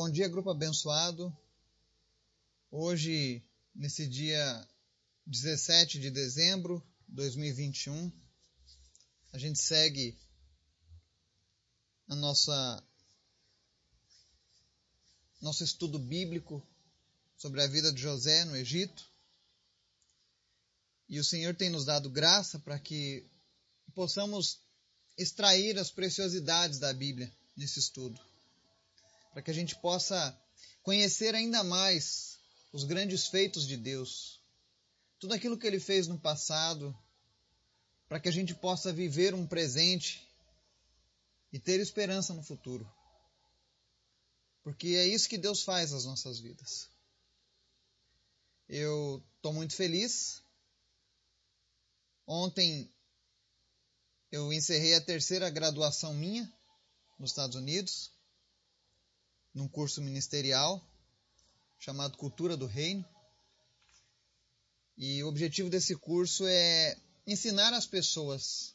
Bom dia, grupo abençoado. Hoje, nesse dia 17 de dezembro de 2021, a gente segue a nossa nosso estudo bíblico sobre a vida de José no Egito. E o Senhor tem nos dado graça para que possamos extrair as preciosidades da Bíblia nesse estudo para que a gente possa conhecer ainda mais os grandes feitos de Deus, tudo aquilo que Ele fez no passado, para que a gente possa viver um presente e ter esperança no futuro. Porque é isso que Deus faz nas nossas vidas. Eu estou muito feliz. Ontem eu encerrei a terceira graduação minha nos Estados Unidos num curso ministerial chamado Cultura do Reino. E o objetivo desse curso é ensinar as pessoas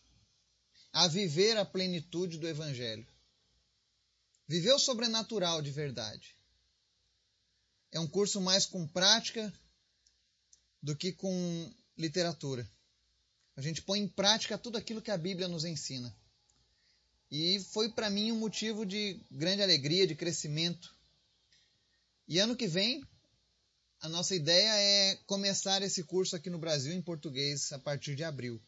a viver a plenitude do Evangelho. Viver o sobrenatural de verdade. É um curso mais com prática do que com literatura. A gente põe em prática tudo aquilo que a Bíblia nos ensina. E foi para mim um motivo de grande alegria, de crescimento. E ano que vem, a nossa ideia é começar esse curso aqui no Brasil em português a partir de abril.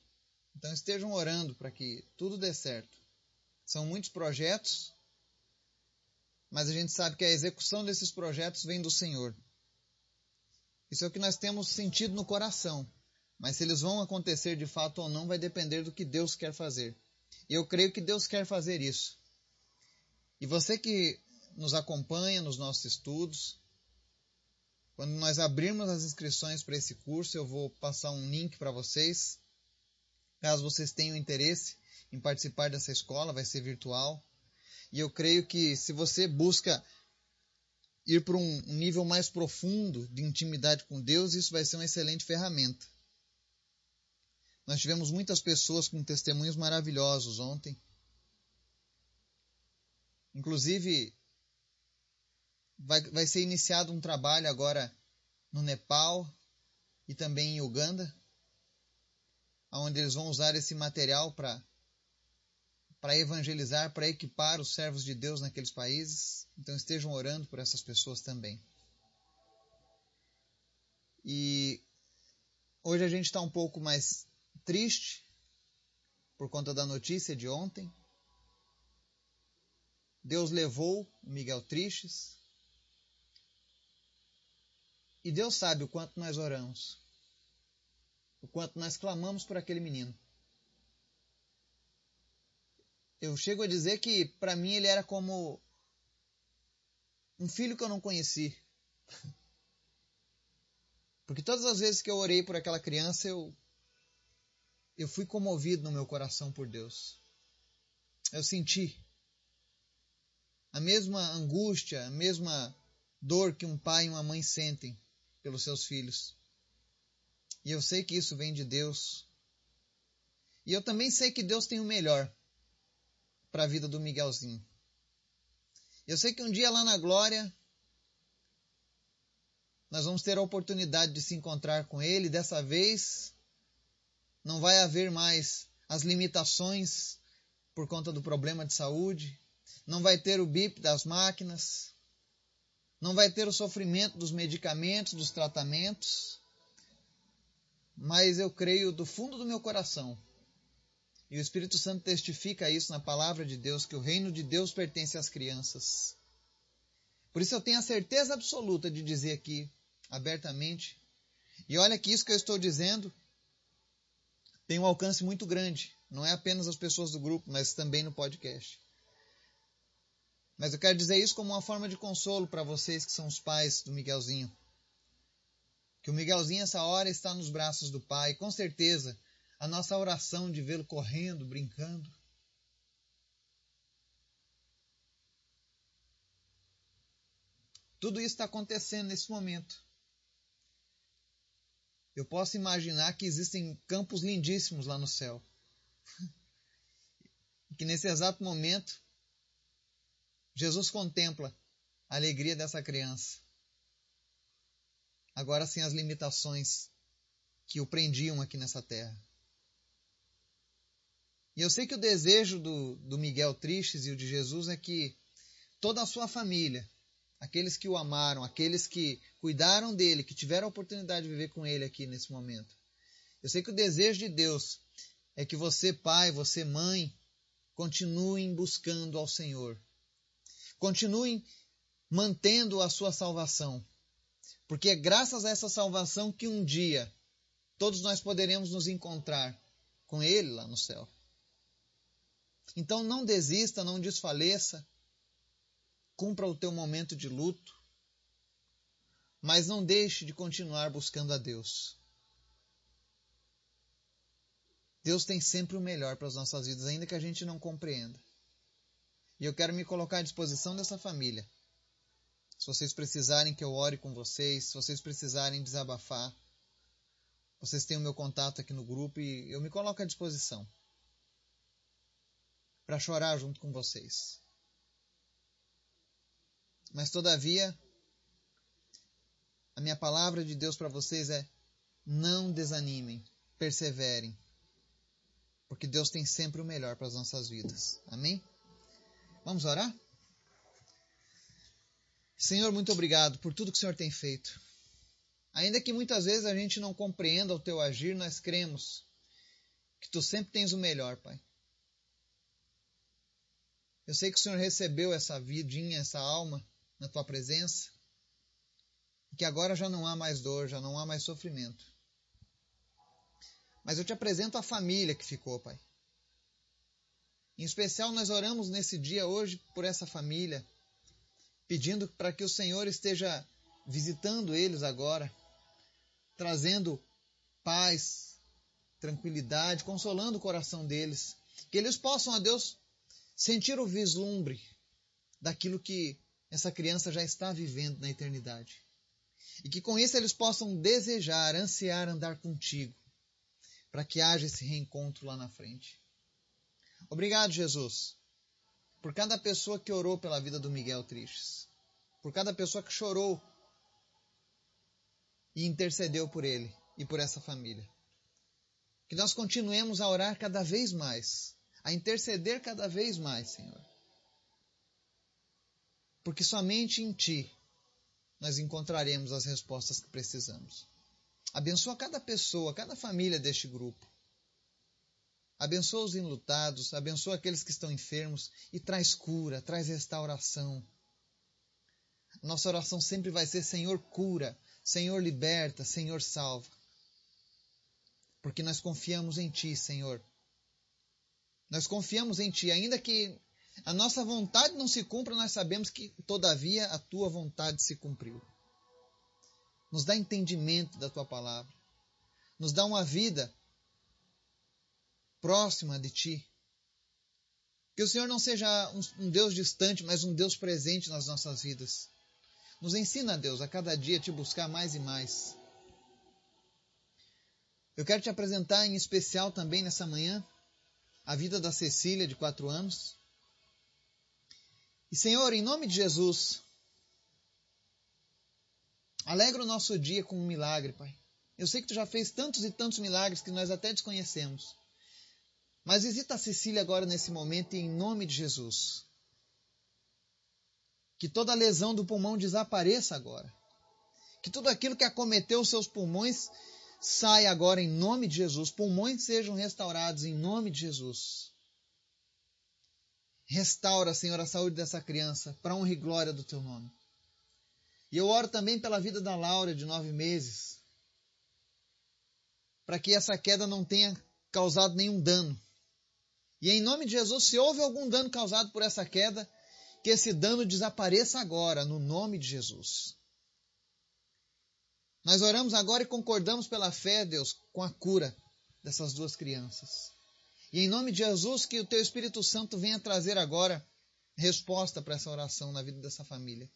Então estejam orando para que tudo dê certo. São muitos projetos, mas a gente sabe que a execução desses projetos vem do Senhor. Isso é o que nós temos sentido no coração. Mas se eles vão acontecer de fato ou não vai depender do que Deus quer fazer. E eu creio que Deus quer fazer isso. E você que nos acompanha nos nossos estudos, quando nós abrirmos as inscrições para esse curso, eu vou passar um link para vocês. Caso vocês tenham interesse em participar dessa escola, vai ser virtual. E eu creio que se você busca ir para um nível mais profundo de intimidade com Deus, isso vai ser uma excelente ferramenta. Nós tivemos muitas pessoas com testemunhos maravilhosos ontem. Inclusive, vai, vai ser iniciado um trabalho agora no Nepal e também em Uganda, onde eles vão usar esse material para para evangelizar, para equipar os servos de Deus naqueles países. Então estejam orando por essas pessoas também. E hoje a gente está um pouco mais triste por conta da notícia de ontem. Deus levou o Miguel Tristes. E Deus sabe o quanto nós oramos, o quanto nós clamamos por aquele menino. Eu chego a dizer que para mim ele era como um filho que eu não conheci. Porque todas as vezes que eu orei por aquela criança, eu eu fui comovido no meu coração por Deus. Eu senti a mesma angústia, a mesma dor que um pai e uma mãe sentem pelos seus filhos. E eu sei que isso vem de Deus. E eu também sei que Deus tem o melhor para a vida do Miguelzinho. Eu sei que um dia lá na glória nós vamos ter a oportunidade de se encontrar com ele, dessa vez não vai haver mais as limitações por conta do problema de saúde, não vai ter o bip das máquinas, não vai ter o sofrimento dos medicamentos, dos tratamentos, mas eu creio do fundo do meu coração, e o Espírito Santo testifica isso na palavra de Deus, que o reino de Deus pertence às crianças. Por isso eu tenho a certeza absoluta de dizer aqui, abertamente, e olha que isso que eu estou dizendo tem um alcance muito grande. Não é apenas as pessoas do grupo, mas também no podcast. Mas eu quero dizer isso como uma forma de consolo para vocês que são os pais do Miguelzinho. Que o Miguelzinho, essa hora, está nos braços do Pai. Com certeza, a nossa oração de vê-lo correndo, brincando. Tudo isso está acontecendo nesse momento eu posso imaginar que existem campos lindíssimos lá no céu. que nesse exato momento, Jesus contempla a alegria dessa criança. Agora sem as limitações que o prendiam aqui nessa terra. E eu sei que o desejo do, do Miguel Tristes e o de Jesus é que toda a sua família, aqueles que o amaram, aqueles que cuidaram dele, que tiveram a oportunidade de viver com ele aqui nesse momento. Eu sei que o desejo de Deus é que você, pai, você, mãe, continuem buscando ao Senhor. Continuem mantendo a sua salvação. Porque é graças a essa salvação que um dia todos nós poderemos nos encontrar com Ele lá no céu. Então não desista, não desfaleça, cumpra o teu momento de luto, mas não deixe de continuar buscando a Deus. Deus tem sempre o melhor para as nossas vidas, ainda que a gente não compreenda. E eu quero me colocar à disposição dessa família. Se vocês precisarem que eu ore com vocês, se vocês precisarem desabafar, vocês têm o meu contato aqui no grupo e eu me coloco à disposição para chorar junto com vocês. Mas todavia, a minha palavra de Deus para vocês é: não desanimem, perseverem, porque Deus tem sempre o melhor para as nossas vidas. Amém? Vamos orar? Senhor, muito obrigado por tudo que o Senhor tem feito. Ainda que muitas vezes a gente não compreenda o teu agir, nós cremos que tu sempre tens o melhor, Pai. Eu sei que o Senhor recebeu essa vidinha, essa alma na tua presença, que agora já não há mais dor, já não há mais sofrimento. Mas eu te apresento a família que ficou, Pai. Em especial, nós oramos nesse dia hoje por essa família, pedindo para que o Senhor esteja visitando eles agora trazendo paz, tranquilidade, consolando o coração deles. Que eles possam, a Deus, sentir o vislumbre daquilo que essa criança já está vivendo na eternidade. E que com isso eles possam desejar, ansiar andar contigo, para que haja esse reencontro lá na frente. Obrigado, Jesus, por cada pessoa que orou pela vida do Miguel Tristes, por cada pessoa que chorou e intercedeu por ele e por essa família. Que nós continuemos a orar cada vez mais, a interceder cada vez mais, Senhor. Porque somente em Ti nós encontraremos as respostas que precisamos. Abençoa cada pessoa, cada família deste grupo. Abençoa os enlutados, abençoa aqueles que estão enfermos e traz cura, traz restauração. Nossa oração sempre vai ser: Senhor, cura, Senhor, liberta, Senhor, salva. Porque nós confiamos em Ti, Senhor. Nós confiamos em Ti, ainda que a nossa vontade não se cumpra, nós sabemos que, todavia, a Tua vontade se cumpriu. Nos dá entendimento da Tua palavra. Nos dá uma vida próxima de Ti. Que o Senhor não seja um, Deus distante, mas um Deus presente nas nossas vidas. Nos ensina, Deus, a cada dia te buscar mais e mais. Eu quero te apresentar em especial também nessa manhã a vida da Cecília, de quatro anos. E Senhor, em nome de Jesus, alegra o nosso dia com um milagre, Pai. Eu sei que tu já fez tantos e tantos milagres que nós até desconhecemos. Mas visita a Cecília agora nesse momento em nome de Jesus. Que toda lesão do pulmão desapareça agora. Que tudo aquilo que acometeu os seus pulmões saia agora em nome de Jesus. Pulmões sejam restaurados em nome de Jesus. Restaura, Senhor, a saúde dessa criança, para honra e glória do teu nome. E eu oro também pela vida da Laura, de nove meses, para que essa queda não tenha causado nenhum dano. E em nome de Jesus, se houve algum dano causado por essa queda, que esse dano desapareça agora, no nome de Jesus. Nós oramos agora e concordamos pela fé, Deus, com a cura dessas duas crianças. E em nome de Jesus, que o Teu Espírito Santo venha trazer agora resposta para essa oração na vida dessa família.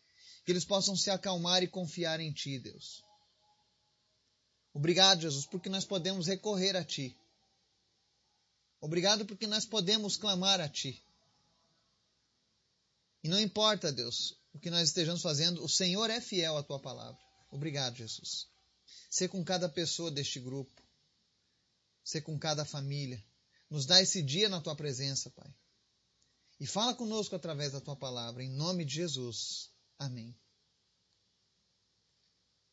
Que eles possam se acalmar e confiar em Ti, Deus. Obrigado, Jesus, porque nós podemos recorrer a Ti. Obrigado porque nós podemos clamar a Ti. E não importa, Deus, o que nós estejamos fazendo, o Senhor é fiel à tua palavra. Obrigado, Jesus. Ser com cada pessoa deste grupo, ser com cada família. Nos dá esse dia na tua presença, Pai. E fala conosco através da tua palavra, em nome de Jesus. Amém.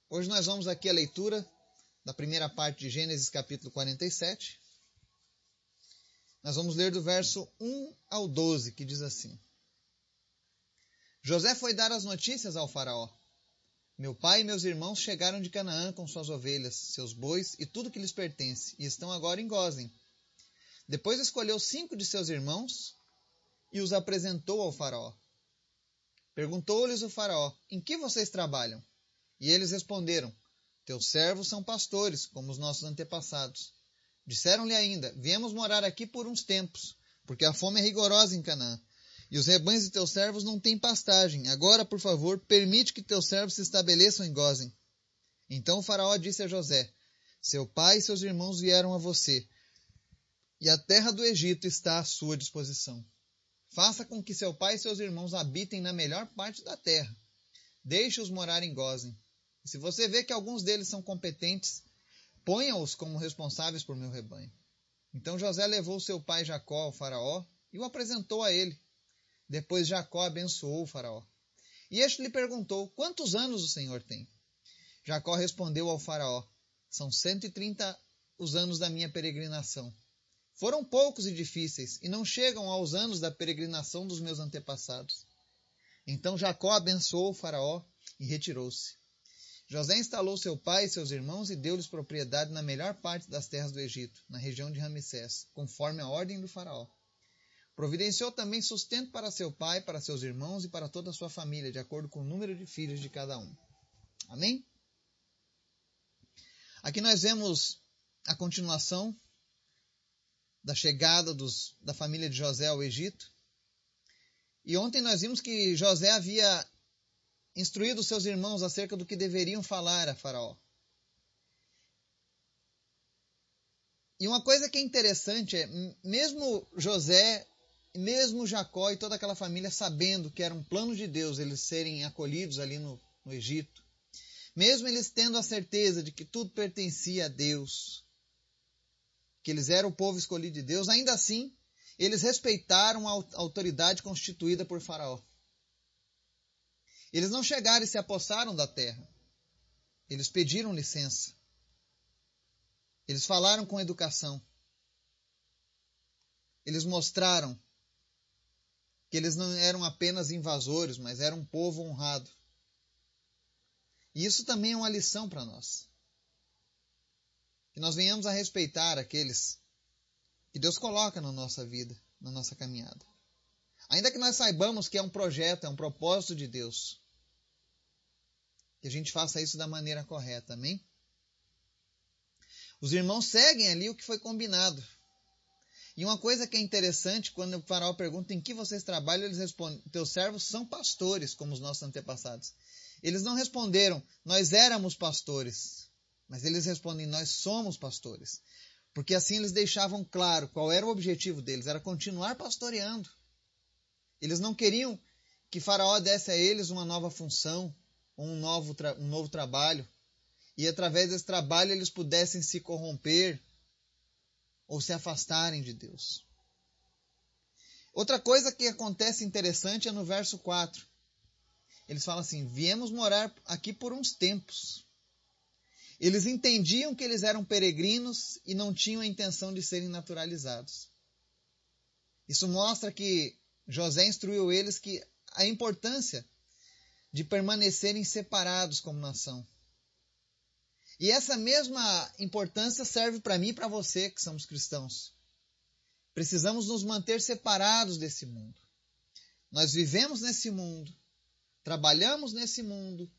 Hoje nós vamos aqui a leitura da primeira parte de Gênesis capítulo 47. Nós vamos ler do verso 1 ao 12, que diz assim: José foi dar as notícias ao Faraó. Meu pai e meus irmãos chegaram de Canaã com suas ovelhas, seus bois e tudo que lhes pertence, e estão agora em Gozem. Depois escolheu cinco de seus irmãos e os apresentou ao Faraó. Perguntou-lhes o Faraó: Em que vocês trabalham? E eles responderam: Teus servos são pastores, como os nossos antepassados. Disseram-lhe ainda: Viemos morar aqui por uns tempos, porque a fome é rigorosa em Canaã. E os rebanhos de teus servos não têm pastagem. Agora, por favor, permite que teus servos se estabeleçam em Gozem. Então o faraó disse a José: Seu pai e seus irmãos vieram a você, e a terra do Egito está à sua disposição. Faça com que seu pai e seus irmãos habitem na melhor parte da terra. Deixe-os morar em Gozem. E se você vê que alguns deles são competentes, ponha-os como responsáveis por meu rebanho. Então José levou seu pai Jacó ao faraó e o apresentou a ele. Depois Jacó abençoou o faraó. E este lhe perguntou, quantos anos o senhor tem? Jacó respondeu ao faraó, são cento e trinta os anos da minha peregrinação foram poucos e difíceis, e não chegam aos anos da peregrinação dos meus antepassados. Então Jacó abençoou o Faraó e retirou-se. José instalou seu pai e seus irmãos e deu-lhes propriedade na melhor parte das terras do Egito, na região de Ramsés, conforme a ordem do Faraó. Providenciou também sustento para seu pai, para seus irmãos e para toda a sua família, de acordo com o número de filhos de cada um. Amém? Aqui nós vemos a continuação da chegada dos, da família de José ao Egito. E ontem nós vimos que José havia instruído seus irmãos acerca do que deveriam falar a Faraó. E uma coisa que é interessante é, mesmo José, mesmo Jacó e toda aquela família sabendo que era um plano de Deus eles serem acolhidos ali no, no Egito, mesmo eles tendo a certeza de que tudo pertencia a Deus, que eles eram o povo escolhido de Deus, ainda assim, eles respeitaram a autoridade constituída por Faraó. Eles não chegaram e se apossaram da terra. Eles pediram licença. Eles falaram com educação. Eles mostraram que eles não eram apenas invasores, mas eram um povo honrado. E isso também é uma lição para nós que nós venhamos a respeitar aqueles que Deus coloca na nossa vida, na nossa caminhada. Ainda que nós saibamos que é um projeto, é um propósito de Deus, que a gente faça isso da maneira correta, amém? Os irmãos seguem ali o que foi combinado. E uma coisa que é interessante, quando o faraó pergunta em que vocês trabalham, eles respondem: Teus servos são pastores, como os nossos antepassados. Eles não responderam: Nós éramos pastores. Mas eles respondem: Nós somos pastores. Porque assim eles deixavam claro qual era o objetivo deles: era continuar pastoreando. Eles não queriam que Faraó desse a eles uma nova função, um novo, um novo trabalho, e através desse trabalho eles pudessem se corromper ou se afastarem de Deus. Outra coisa que acontece interessante é no verso 4. Eles falam assim: Viemos morar aqui por uns tempos. Eles entendiam que eles eram peregrinos e não tinham a intenção de serem naturalizados. Isso mostra que José instruiu eles que a importância de permanecerem separados como nação. E essa mesma importância serve para mim e para você que somos cristãos. Precisamos nos manter separados desse mundo. Nós vivemos nesse mundo, trabalhamos nesse mundo,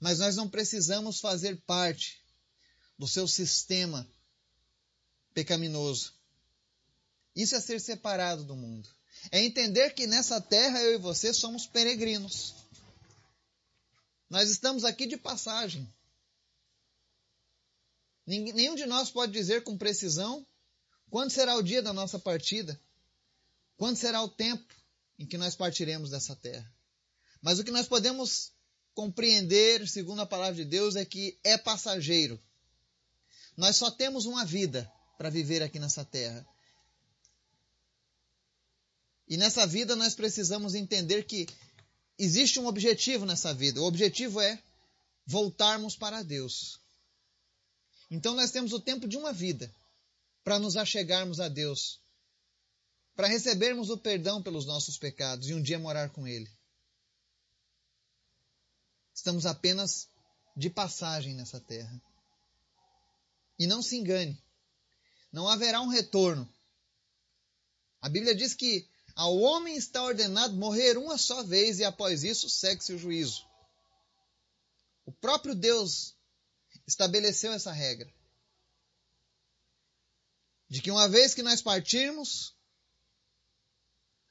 mas nós não precisamos fazer parte do seu sistema pecaminoso. Isso é ser separado do mundo. É entender que nessa terra eu e você somos peregrinos. Nós estamos aqui de passagem. Nenhum de nós pode dizer com precisão quando será o dia da nossa partida, quando será o tempo em que nós partiremos dessa terra. Mas o que nós podemos compreender, segundo a palavra de Deus, é que é passageiro. Nós só temos uma vida para viver aqui nessa terra. E nessa vida nós precisamos entender que existe um objetivo nessa vida. O objetivo é voltarmos para Deus. Então nós temos o tempo de uma vida para nos achegarmos a Deus, para recebermos o perdão pelos nossos pecados e um dia morar com Ele. Estamos apenas de passagem nessa terra. E não se engane, não haverá um retorno. A Bíblia diz que ao homem está ordenado morrer uma só vez e após isso segue-se o juízo. O próprio Deus estabeleceu essa regra. De que uma vez que nós partirmos,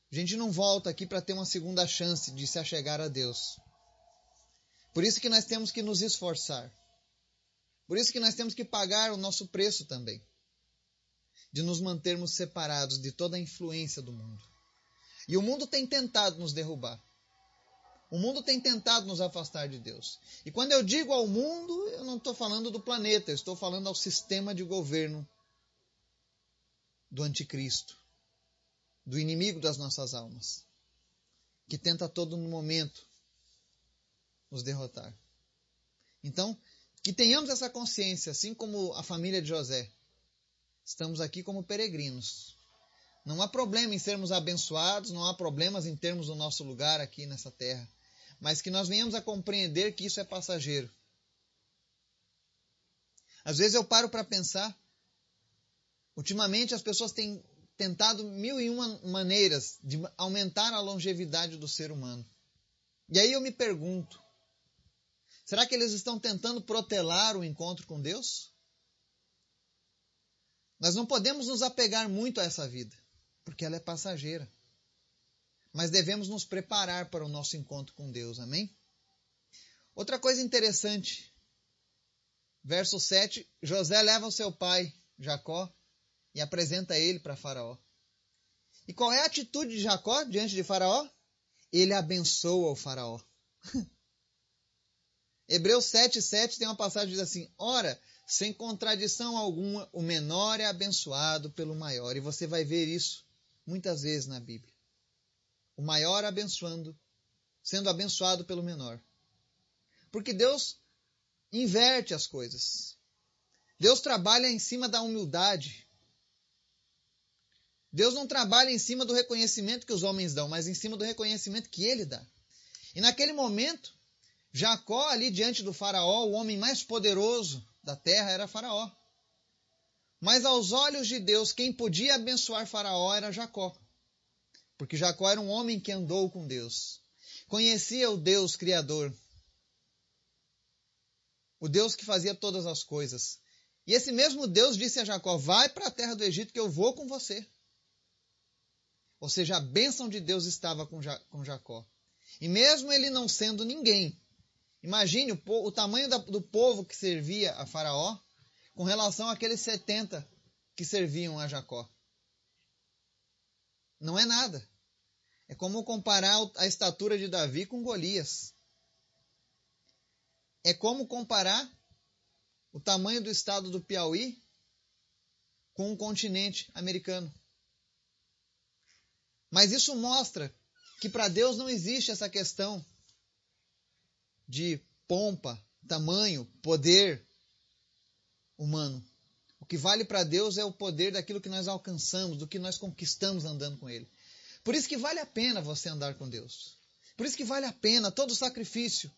a gente não volta aqui para ter uma segunda chance de se achegar a Deus. Por isso que nós temos que nos esforçar. Por isso que nós temos que pagar o nosso preço também. De nos mantermos separados de toda a influência do mundo. E o mundo tem tentado nos derrubar. O mundo tem tentado nos afastar de Deus. E quando eu digo ao mundo, eu não estou falando do planeta, eu estou falando ao sistema de governo do anticristo, do inimigo das nossas almas, que tenta a todo momento nos derrotar. Então, que tenhamos essa consciência, assim como a família de José. Estamos aqui como peregrinos. Não há problema em sermos abençoados, não há problemas em termos o nosso lugar aqui nessa terra, mas que nós venhamos a compreender que isso é passageiro. Às vezes eu paro para pensar, ultimamente as pessoas têm tentado mil e uma maneiras de aumentar a longevidade do ser humano. E aí eu me pergunto, será que eles estão tentando protelar o encontro com Deus? Nós não podemos nos apegar muito a essa vida porque ela é passageira. Mas devemos nos preparar para o nosso encontro com Deus, amém? Outra coisa interessante, verso 7, José leva o seu pai, Jacó, e apresenta ele para Faraó. E qual é a atitude de Jacó diante de Faraó? Ele abençoa o Faraó. Hebreus 7, 7 tem uma passagem que diz assim: Ora, sem contradição alguma, o menor é abençoado pelo maior. E você vai ver isso muitas vezes na Bíblia. O maior abençoando, sendo abençoado pelo menor. Porque Deus inverte as coisas. Deus trabalha em cima da humildade. Deus não trabalha em cima do reconhecimento que os homens dão, mas em cima do reconhecimento que ele dá. E naquele momento, Jacó, ali diante do Faraó, o homem mais poderoso da terra era Faraó. Mas aos olhos de Deus, quem podia abençoar Faraó era Jacó. Porque Jacó era um homem que andou com Deus. Conhecia o Deus Criador. O Deus que fazia todas as coisas. E esse mesmo Deus disse a Jacó: Vai para a terra do Egito que eu vou com você. Ou seja, a bênção de Deus estava com, Jacó. E mesmo ele não sendo ninguém, imagine o, o tamanho da, do povo que servia a Faraó com relação àqueles 70 que serviam a Jacó. Não é nada. É como comparar a estatura de Davi com Golias. É como comparar o tamanho do estado do Piauí com o continente americano. Mas isso mostra que para Deus não existe essa questão de pompa, tamanho, poder, humano. O que vale para Deus é o poder daquilo que nós alcançamos, do que nós conquistamos andando com Ele. Por isso que vale a pena você andar com Deus. Por isso que vale a pena todo o sacrifício.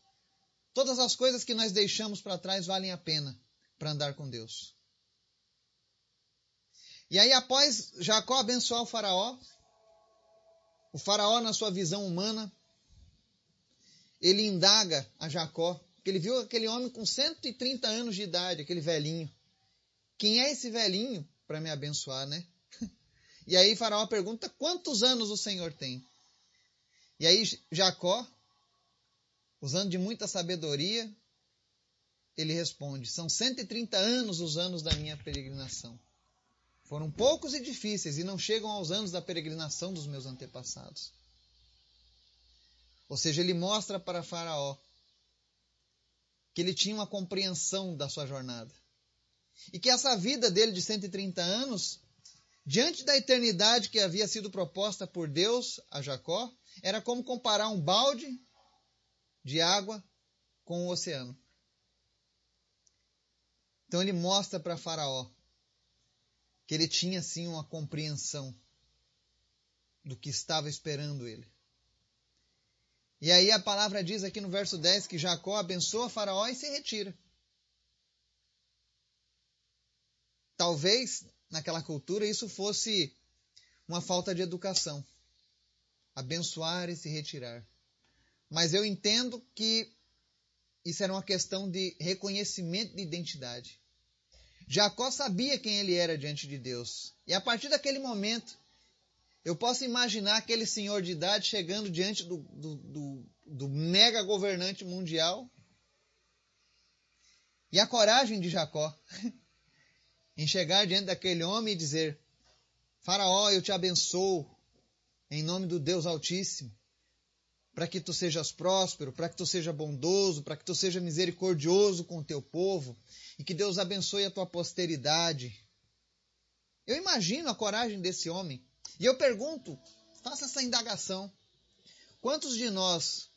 Todas as coisas que nós deixamos para trás valem a pena para andar com Deus. E aí, após Jacó abençoar o Faraó, o Faraó, na sua visão humana, ele indaga a Jacó porque ele viu aquele homem com 130 anos de idade, aquele velhinho. Quem é esse velhinho para me abençoar, né? E aí Faraó pergunta: quantos anos o Senhor tem? E aí Jacó, usando de muita sabedoria, ele responde: são 130 anos os anos da minha peregrinação. Foram poucos e difíceis e não chegam aos anos da peregrinação dos meus antepassados. Ou seja, ele mostra para Faraó que ele tinha uma compreensão da sua jornada. E que essa vida dele de 130 anos, diante da eternidade que havia sido proposta por Deus a Jacó, era como comparar um balde de água com o oceano. Então ele mostra para Faraó que ele tinha sim uma compreensão do que estava esperando ele. E aí a palavra diz aqui no verso 10 que Jacó abençoa Faraó e se retira. Talvez naquela cultura isso fosse uma falta de educação. Abençoar e se retirar. Mas eu entendo que isso era uma questão de reconhecimento de identidade. Jacó sabia quem ele era diante de Deus. E a partir daquele momento, eu posso imaginar aquele senhor de idade chegando diante do, do, do, do mega governante mundial. E a coragem de Jacó em chegar diante daquele homem e dizer: Faraó, eu te abençoo em nome do Deus Altíssimo, para que tu sejas próspero, para que tu seja bondoso, para que tu seja misericordioso com o teu povo e que Deus abençoe a tua posteridade. Eu imagino a coragem desse homem e eu pergunto, faça essa indagação. Quantos de nós,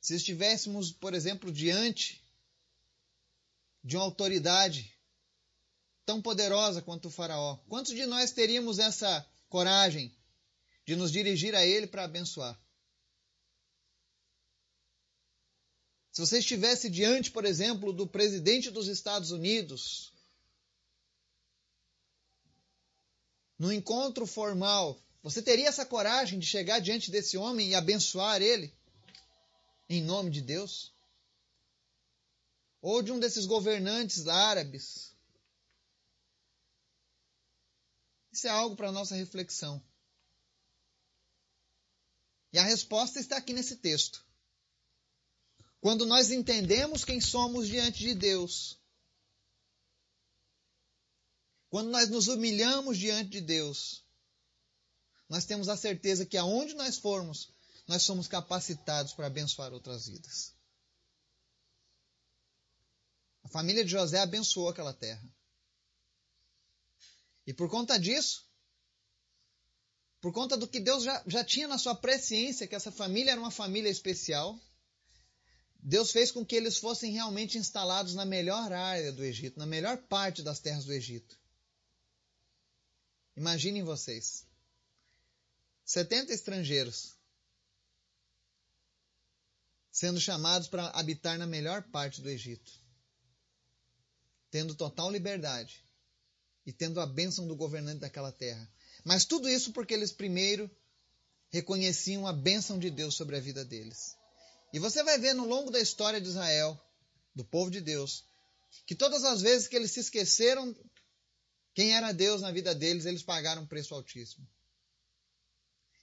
se estivéssemos, por exemplo, diante de uma autoridade tão poderosa quanto o Faraó, quantos de nós teríamos essa coragem de nos dirigir a ele para abençoar? Se você estivesse diante, por exemplo, do presidente dos Estados Unidos, no encontro formal, você teria essa coragem de chegar diante desse homem e abençoar ele em nome de Deus? Ou de um desses governantes árabes? Isso é algo para nossa reflexão. E a resposta está aqui nesse texto. Quando nós entendemos quem somos diante de Deus, quando nós nos humilhamos diante de Deus, nós temos a certeza que aonde nós formos, nós somos capacitados para abençoar outras vidas. A família de José abençoou aquela terra. E por conta disso, por conta do que Deus já, já tinha na sua presciência, que essa família era uma família especial, Deus fez com que eles fossem realmente instalados na melhor área do Egito, na melhor parte das terras do Egito. Imaginem vocês. 70 estrangeiros sendo chamados para habitar na melhor parte do Egito, tendo total liberdade e tendo a bênção do governante daquela terra. Mas tudo isso porque eles primeiro reconheciam a bênção de Deus sobre a vida deles. E você vai ver no longo da história de Israel, do povo de Deus, que todas as vezes que eles se esqueceram quem era Deus na vida deles, eles pagaram um preço altíssimo.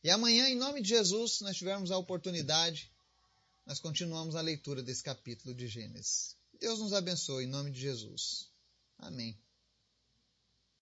E amanhã, em nome de Jesus, se nós tivermos a oportunidade, nós continuamos a leitura desse capítulo de Gênesis. Deus nos abençoe, em nome de Jesus. Amém.